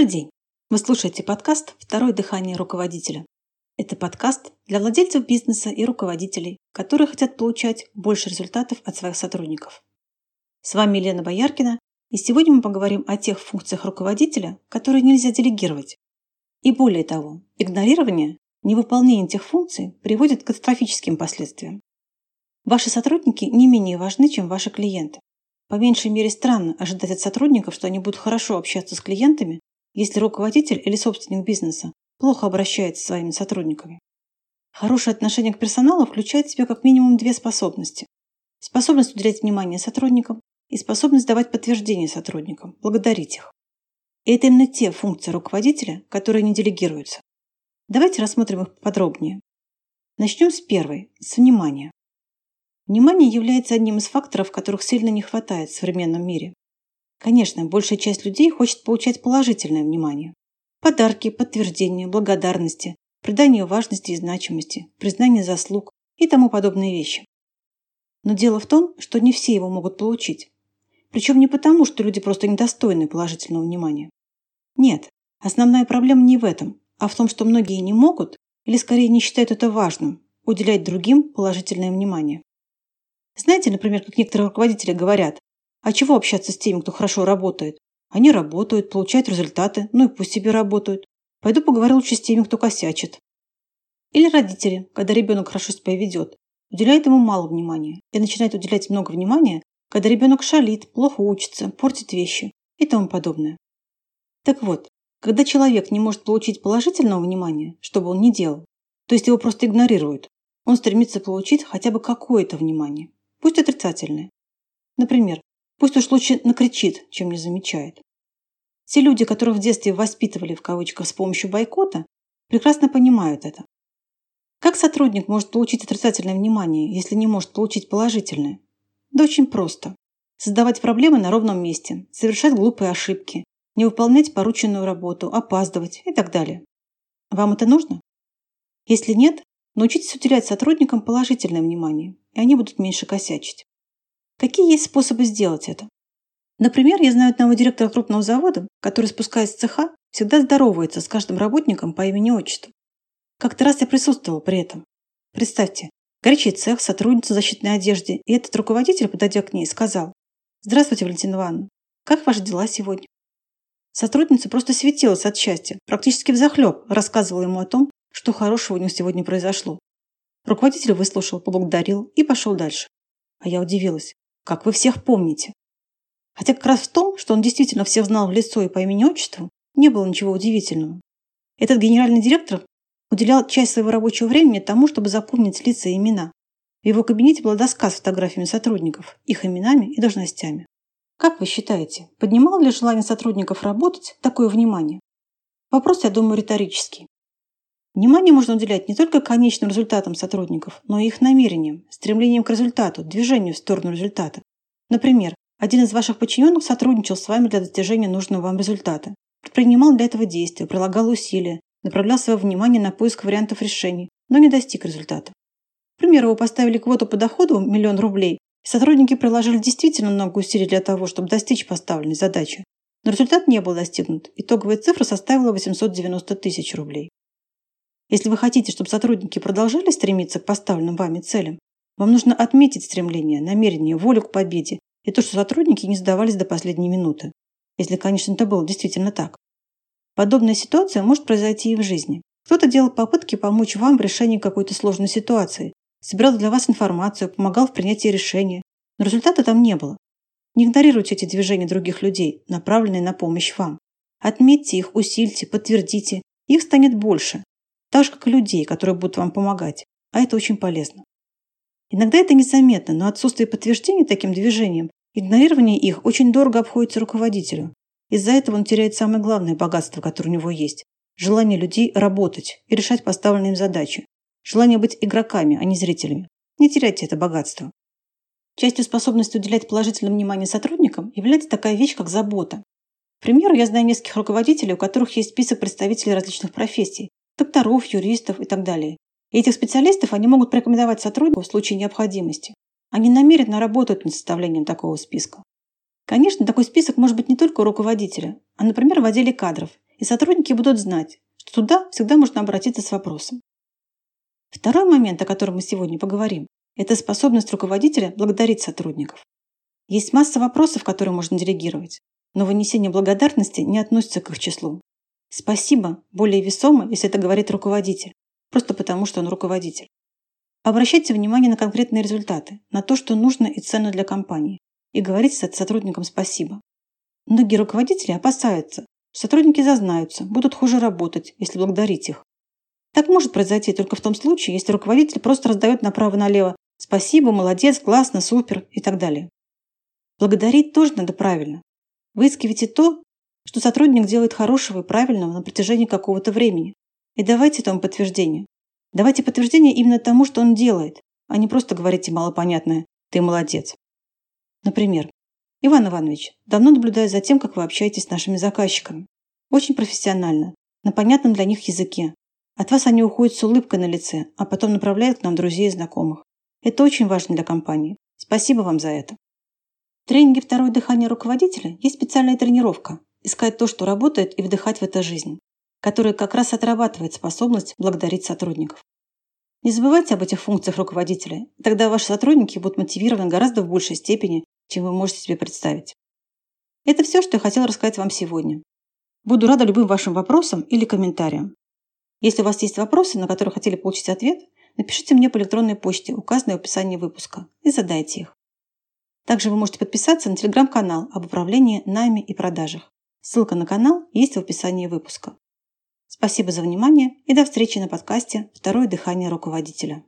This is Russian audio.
Добрый день! Вы слушаете подкаст «Второе дыхание руководителя». Это подкаст для владельцев бизнеса и руководителей, которые хотят получать больше результатов от своих сотрудников. С вами Елена Бояркина, и сегодня мы поговорим о тех функциях руководителя, которые нельзя делегировать. И более того, игнорирование, невыполнение этих функций приводит к катастрофическим последствиям. Ваши сотрудники не менее важны, чем ваши клиенты. По меньшей мере странно ожидать от сотрудников, что они будут хорошо общаться с клиентами, если руководитель или собственник бизнеса плохо обращается с своими сотрудниками. Хорошее отношение к персоналу включает в себя как минимум две способности. Способность уделять внимание сотрудникам и способность давать подтверждение сотрудникам, благодарить их. И это именно те функции руководителя, которые не делегируются. Давайте рассмотрим их подробнее. Начнем с первой, с внимания. Внимание является одним из факторов, которых сильно не хватает в современном мире. Конечно, большая часть людей хочет получать положительное внимание. Подарки, подтверждения, благодарности, придание важности и значимости, признание заслуг и тому подобные вещи. Но дело в том, что не все его могут получить. Причем не потому, что люди просто недостойны положительного внимания. Нет, основная проблема не в этом, а в том, что многие не могут, или скорее не считают это важным, уделять другим положительное внимание. Знаете, например, как некоторые руководители говорят, а чего общаться с теми, кто хорошо работает? Они работают, получают результаты, ну и пусть себе работают. Пойду поговорю лучше с теми, кто косячит. Или родители, когда ребенок хорошо себя ведет, уделяют ему мало внимания и начинают уделять много внимания, когда ребенок шалит, плохо учится, портит вещи и тому подобное. Так вот, когда человек не может получить положительного внимания, что бы он ни делал, то есть его просто игнорируют, он стремится получить хотя бы какое-то внимание пусть отрицательные. Например, пусть уж лучше накричит, чем не замечает. Те люди, которых в детстве воспитывали в кавычках с помощью бойкота, прекрасно понимают это. Как сотрудник может получить отрицательное внимание, если не может получить положительное? Да очень просто. Создавать проблемы на ровном месте, совершать глупые ошибки, не выполнять порученную работу, опаздывать и так далее. Вам это нужно? Если нет, научитесь уделять сотрудникам положительное внимание и они будут меньше косячить. Какие есть способы сделать это? Например, я знаю одного директора крупного завода, который, спускаясь с цеха, всегда здоровается с каждым работником по имени отчеству. Как-то раз я присутствовал при этом. Представьте, горячий цех, сотрудница в защитной одежде, и этот руководитель, подойдя к ней, сказал «Здравствуйте, Валентина Ивановна, как ваши дела сегодня?» Сотрудница просто светилась от счастья, практически взахлеб рассказывала ему о том, что хорошего у него сегодня произошло. Руководитель выслушал, поблагодарил и пошел дальше. А я удивилась. Как вы всех помните? Хотя как раз в том, что он действительно всех знал в лицо и по имени-отчеству, не было ничего удивительного. Этот генеральный директор уделял часть своего рабочего времени тому, чтобы запомнить лица и имена. В его кабинете была доска с фотографиями сотрудников, их именами и должностями. Как вы считаете, поднимало ли желание сотрудников работать такое внимание? Вопрос, я думаю, риторический. Внимание можно уделять не только конечным результатам сотрудников, но и их намерениям, стремлением к результату, движению в сторону результата. Например, один из ваших подчиненных сотрудничал с вами для достижения нужного вам результата, предпринимал для этого действия, прилагал усилия, направлял свое внимание на поиск вариантов решений, но не достиг результата. К примеру, вы поставили квоту по доходу в миллион рублей, и сотрудники приложили действительно много усилий для того, чтобы достичь поставленной задачи. Но результат не был достигнут. Итоговая цифра составила 890 тысяч рублей. Если вы хотите, чтобы сотрудники продолжали стремиться к поставленным вами целям, вам нужно отметить стремление, намерение, волю к победе и то, что сотрудники не сдавались до последней минуты. Если, конечно, это было действительно так. Подобная ситуация может произойти и в жизни. Кто-то делал попытки помочь вам в решении какой-то сложной ситуации, собирал для вас информацию, помогал в принятии решения, но результата там не было. Не игнорируйте эти движения других людей, направленные на помощь вам. Отметьте их, усильте, подтвердите. Их станет больше, так же, как и людей, которые будут вам помогать. А это очень полезно. Иногда это незаметно, но отсутствие подтверждения таким движением, игнорирование их очень дорого обходится руководителю. Из-за этого он теряет самое главное богатство, которое у него есть – желание людей работать и решать поставленные им задачи. Желание быть игроками, а не зрителями. Не теряйте это богатство. Частью способности уделять положительное внимание сотрудникам является такая вещь, как забота. К примеру, я знаю нескольких руководителей, у которых есть список представителей различных профессий, докторов, юристов и так далее. И этих специалистов они могут порекомендовать сотруднику в случае необходимости. Они намеренно работают над составлением такого списка. Конечно, такой список может быть не только у руководителя, а, например, в отделе кадров и сотрудники будут знать, что туда всегда можно обратиться с вопросом. Второй момент, о котором мы сегодня поговорим, это способность руководителя благодарить сотрудников. Есть масса вопросов, которые можно делегировать, но вынесение благодарности не относится к их числу. Спасибо более весомо, если это говорит руководитель, просто потому что он руководитель. Обращайте внимание на конкретные результаты, на то, что нужно и ценно для компании, и говорите сотрудникам спасибо. Многие руководители опасаются, сотрудники зазнаются, будут хуже работать, если благодарить их. Так может произойти только в том случае, если руководитель просто раздает направо-налево «спасибо», «молодец», «классно», «супер» и так далее. Благодарить тоже надо правильно. Выискивайте то, что сотрудник делает хорошего и правильного на протяжении какого-то времени. И давайте этому подтверждение. Давайте подтверждение именно тому, что он делает, а не просто говорите малопонятное «ты молодец». Например, Иван Иванович, давно наблюдаю за тем, как вы общаетесь с нашими заказчиками. Очень профессионально, на понятном для них языке. От вас они уходят с улыбкой на лице, а потом направляют к нам друзей и знакомых. Это очень важно для компании. Спасибо вам за это. В тренинге «Второе дыхание руководителя» есть специальная тренировка «Искать то, что работает, и вдыхать в это жизнь», которая как раз отрабатывает способность благодарить сотрудников. Не забывайте об этих функциях руководителя, тогда ваши сотрудники будут мотивированы гораздо в большей степени, чем вы можете себе представить. Это все, что я хотела рассказать вам сегодня. Буду рада любым вашим вопросам или комментариям. Если у вас есть вопросы, на которые хотели получить ответ, напишите мне по электронной почте, указанной в описании выпуска, и задайте их. Также вы можете подписаться на телеграм-канал об управлении нами и продажах. Ссылка на канал есть в описании выпуска. Спасибо за внимание и до встречи на подкасте «Второе дыхание руководителя».